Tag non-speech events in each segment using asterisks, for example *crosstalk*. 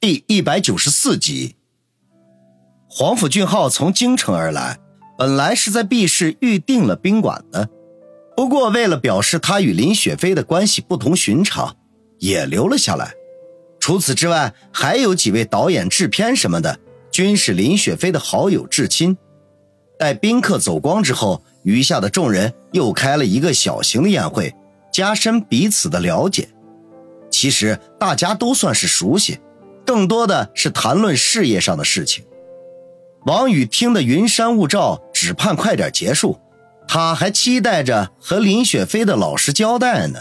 第一百九十四集，黄甫俊浩从京城而来，本来是在 B 市预定了宾馆的，不过为了表示他与林雪飞的关系不同寻常，也留了下来。除此之外，还有几位导演、制片什么的，均是林雪飞的好友至亲。待宾客走光之后，余下的众人又开了一个小型的宴会，加深彼此的了解。其实大家都算是熟悉。更多的是谈论事业上的事情。王宇听得云山雾罩，只盼快点结束。他还期待着和林雪飞的老实交代呢。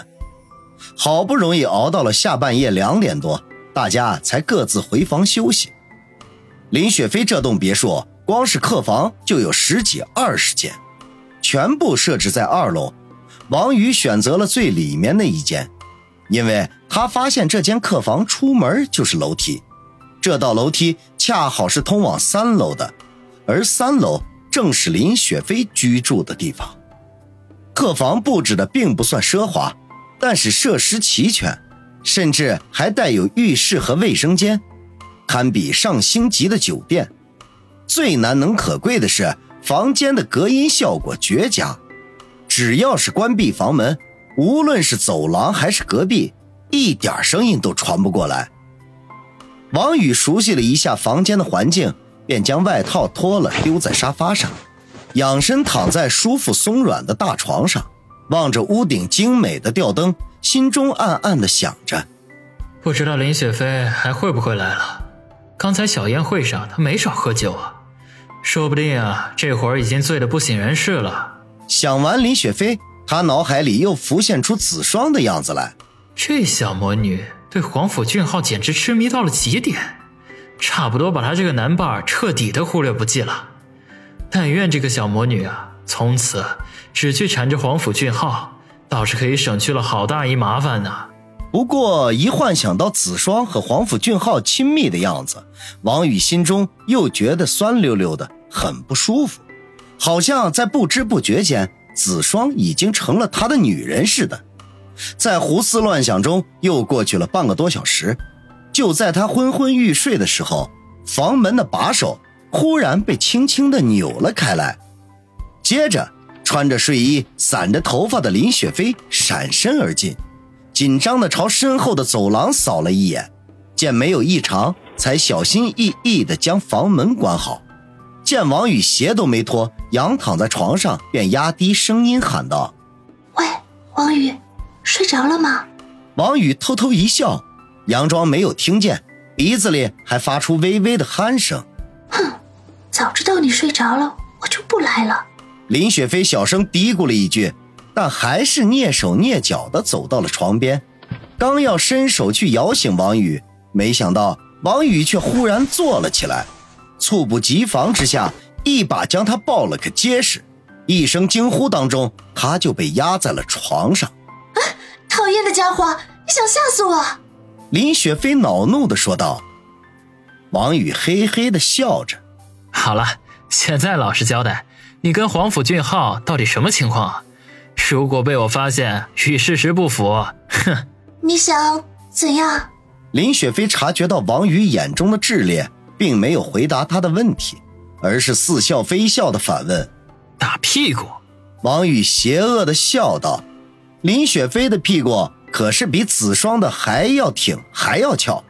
好不容易熬到了下半夜两点多，大家才各自回房休息。林雪飞这栋别墅，光是客房就有十几二十间，全部设置在二楼。王宇选择了最里面的一间。因为他发现这间客房出门就是楼梯，这道楼梯恰好是通往三楼的，而三楼正是林雪飞居住的地方。客房布置的并不算奢华，但是设施齐全，甚至还带有浴室和卫生间，堪比上星级的酒店。最难能可贵的是，房间的隔音效果绝佳，只要是关闭房门。无论是走廊还是隔壁，一点声音都传不过来。王宇熟悉了一下房间的环境，便将外套脱了丢在沙发上，仰身躺在舒服松软的大床上，望着屋顶精美的吊灯，心中暗暗的想着：不知道林雪飞还会不会来了？刚才小宴会上他没少喝酒啊，说不定啊这会儿已经醉得不省人事了。想完林雪飞。他脑海里又浮现出子双的样子来，这小魔女对黄甫俊浩简直痴迷到了极点，差不多把他这个男伴彻底的忽略不计了。但愿这个小魔女啊，从此只去缠着黄甫俊浩，倒是可以省去了好大一麻烦呢。不过一幻想到子双和黄甫俊浩亲密的样子，王宇心中又觉得酸溜溜的，很不舒服，好像在不知不觉间。子双已经成了他的女人似的，在胡思乱想中又过去了半个多小时。就在他昏昏欲睡的时候，房门的把手忽然被轻轻的扭了开来，接着穿着睡衣、散着头发的林雪飞闪身而进，紧张的朝身后的走廊扫了一眼，见没有异常，才小心翼翼的将房门关好。见王宇鞋都没脱，仰躺在床上，便压低声音喊道：“喂，王宇，睡着了吗？”王宇偷偷一笑，佯装没有听见，鼻子里还发出微微的鼾声。哼，早知道你睡着了，我就不来了。林雪飞小声嘀咕了一句，但还是蹑手蹑脚地走到了床边，刚要伸手去摇醒王宇，没想到王宇却忽然坐了起来。猝不及防之下，一把将他抱了个结实，一声惊呼当中，他就被压在了床上。啊！讨厌的家伙，你想吓死我！林雪飞恼怒的说道。王宇嘿嘿的笑着：“好了，现在老实交代，你跟黄甫俊浩到底什么情况？如果被我发现与事实不符，哼！你想怎样？”林雪飞察觉到王宇眼中的炽烈。并没有回答他的问题，而是似笑非笑的反问：“打屁股？”王宇邪恶的笑道：“林雪飞的屁股可是比子双的还要挺，还要翘，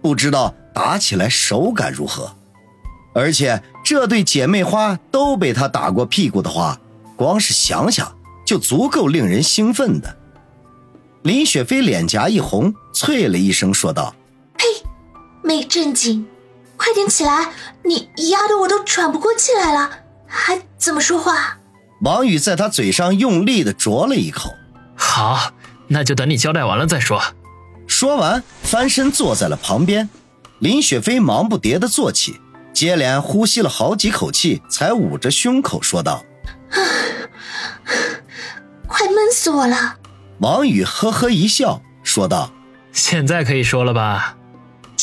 不知道打起来手感如何？而且这对姐妹花都被他打过屁股的话，光是想想就足够令人兴奋的。”林雪飞脸颊一红，啐了一声说道：“呸，没正经！”快点起来！你压得我都喘不过气来了，还怎么说话？王宇在他嘴上用力的啄了一口。好，那就等你交代完了再说。说完，翻身坐在了旁边。林雪飞忙不迭的坐起，接连呼吸了好几口气，才捂着胸口说道：“啊 *sighs* 快闷死我了！”王宇呵呵一笑，说道：“现在可以说了吧？”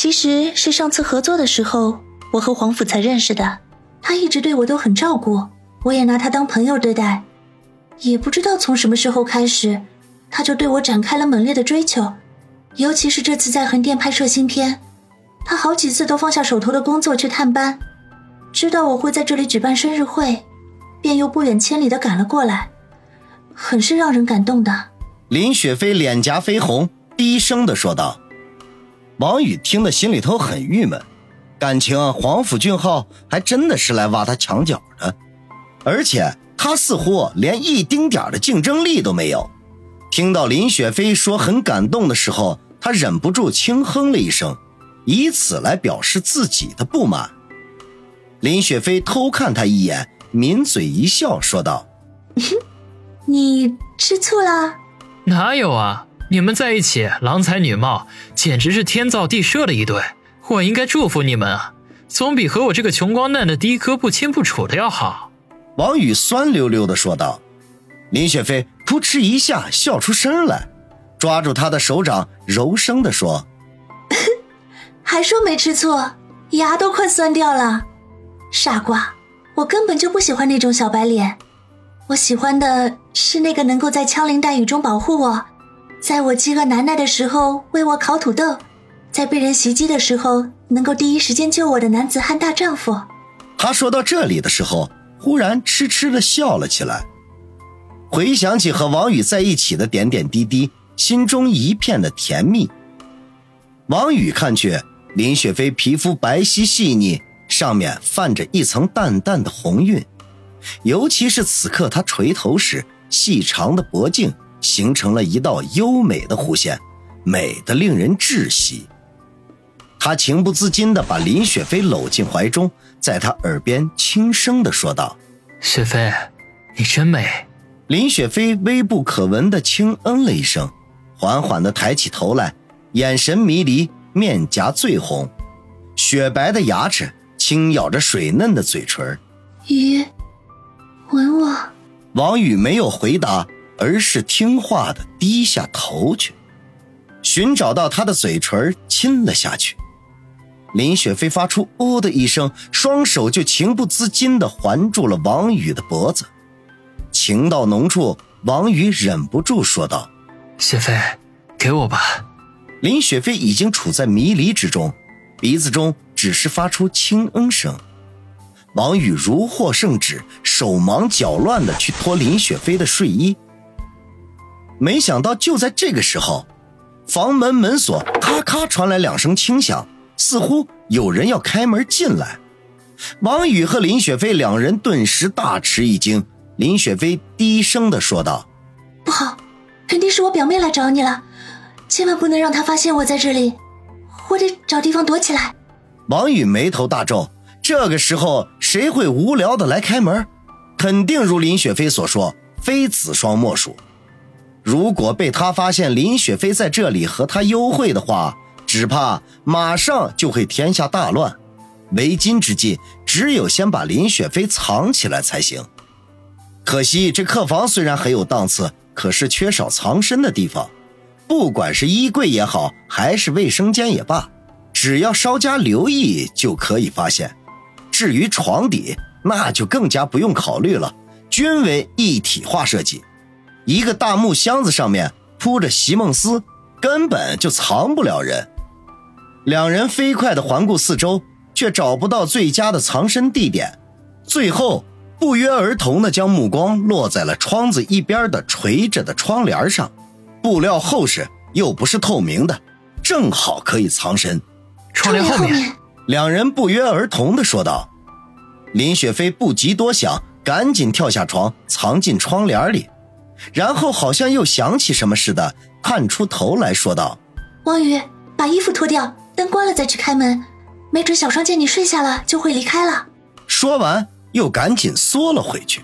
其实是上次合作的时候，我和黄甫才认识的。他一直对我都很照顾，我也拿他当朋友对待。也不知道从什么时候开始，他就对我展开了猛烈的追求。尤其是这次在横店拍摄新片，他好几次都放下手头的工作去探班，知道我会在这里举办生日会，便又不远千里的赶了过来，很是让人感动的。林雪飞脸颊绯红，低声的说道。王宇听得心里头很郁闷，感情黄甫俊浩还真的是来挖他墙角的，而且他似乎连一丁点的竞争力都没有。听到林雪飞说很感动的时候，他忍不住轻哼了一声，以此来表示自己的不满。林雪飞偷看他一眼，抿嘴一笑，说道：“ *laughs* 你吃醋了？哪有啊？”你们在一起郎才女貌，简直是天造地设的一对。我应该祝福你们啊，总比和我这个穷光蛋的的哥不清不楚的要好。王宇酸溜溜的说道。林雪飞扑哧一下笑出声来，抓住他的手掌，柔声的说：“ *laughs* 还说没吃醋，牙都快酸掉了。傻瓜，我根本就不喜欢那种小白脸，我喜欢的是那个能够在枪林弹雨中保护我。”在我饥饿难耐的时候为我烤土豆，在被人袭击的时候能够第一时间救我的男子汉大丈夫。他说到这里的时候，忽然痴痴的笑了起来，回想起和王宇在一起的点点滴滴，心中一片的甜蜜。王宇看去，林雪飞皮肤白皙细腻，上面泛着一层淡淡的红晕，尤其是此刻他垂头时，细长的脖颈。形成了一道优美的弧线，美得令人窒息。他情不自禁地把林雪飞搂进怀中，在她耳边轻声地说道：“雪飞，你真美。”林雪飞微不可闻地轻嗯了一声，缓缓地抬起头来，眼神迷离，面颊醉红，雪白的牙齿轻咬着水嫩的嘴唇。雨，吻我。王宇没有回答。而是听话的低下头去，寻找到他的嘴唇亲了下去。林雪飞发出“哦”的一声，双手就情不自禁地环住了王宇的脖子。情到浓处，王宇忍不住说道：“雪飞，给我吧。”林雪飞已经处在迷离之中，鼻子中只是发出轻嗯声。王宇如获圣旨，手忙脚乱地去脱林雪飞的睡衣。没想到，就在这个时候，房门门锁咔咔传来两声轻响，似乎有人要开门进来。王宇和林雪飞两人顿时大吃一惊。林雪飞低声的说道：“不好，肯定是我表妹来找你了，千万不能让她发现我在这里，我得找地方躲起来。”王宇眉头大皱，这个时候谁会无聊的来开门？肯定如林雪飞所说，非子双莫属。如果被他发现林雪飞在这里和他幽会的话，只怕马上就会天下大乱。为今之计，只有先把林雪飞藏起来才行。可惜这客房虽然很有档次，可是缺少藏身的地方。不管是衣柜也好，还是卫生间也罢，只要稍加留意就可以发现。至于床底，那就更加不用考虑了，均为一体化设计。一个大木箱子上面铺着席梦思，根本就藏不了人。两人飞快地环顾四周，却找不到最佳的藏身地点。最后不约而同地将目光落在了窗子一边的垂着的窗帘上，布料厚实又不是透明的，正好可以藏身。窗帘后面，两人不约而同地说道。林雪飞不及多想，赶紧跳下床，藏进窗帘里。然后好像又想起什么似的，探出头来说道：“王宇，把衣服脱掉，灯关了再去开门，没准小双见你睡下了就会离开了。”说完又赶紧缩了回去。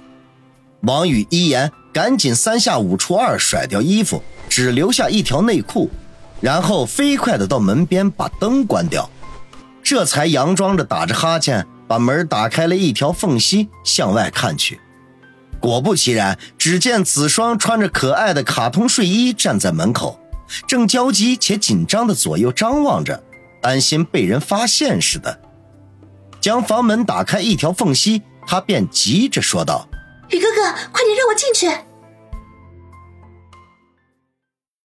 王宇一言，赶紧三下五除二甩掉衣服，只留下一条内裤，然后飞快的到门边把灯关掉，这才佯装着打着哈欠，把门打开了一条缝隙向外看去。果不其然，只见子双穿着可爱的卡通睡衣站在门口，正焦急且紧张的左右张望着，担心被人发现似的。将房门打开一条缝隙，他便急着说道：“宇哥哥，快点让我进去！”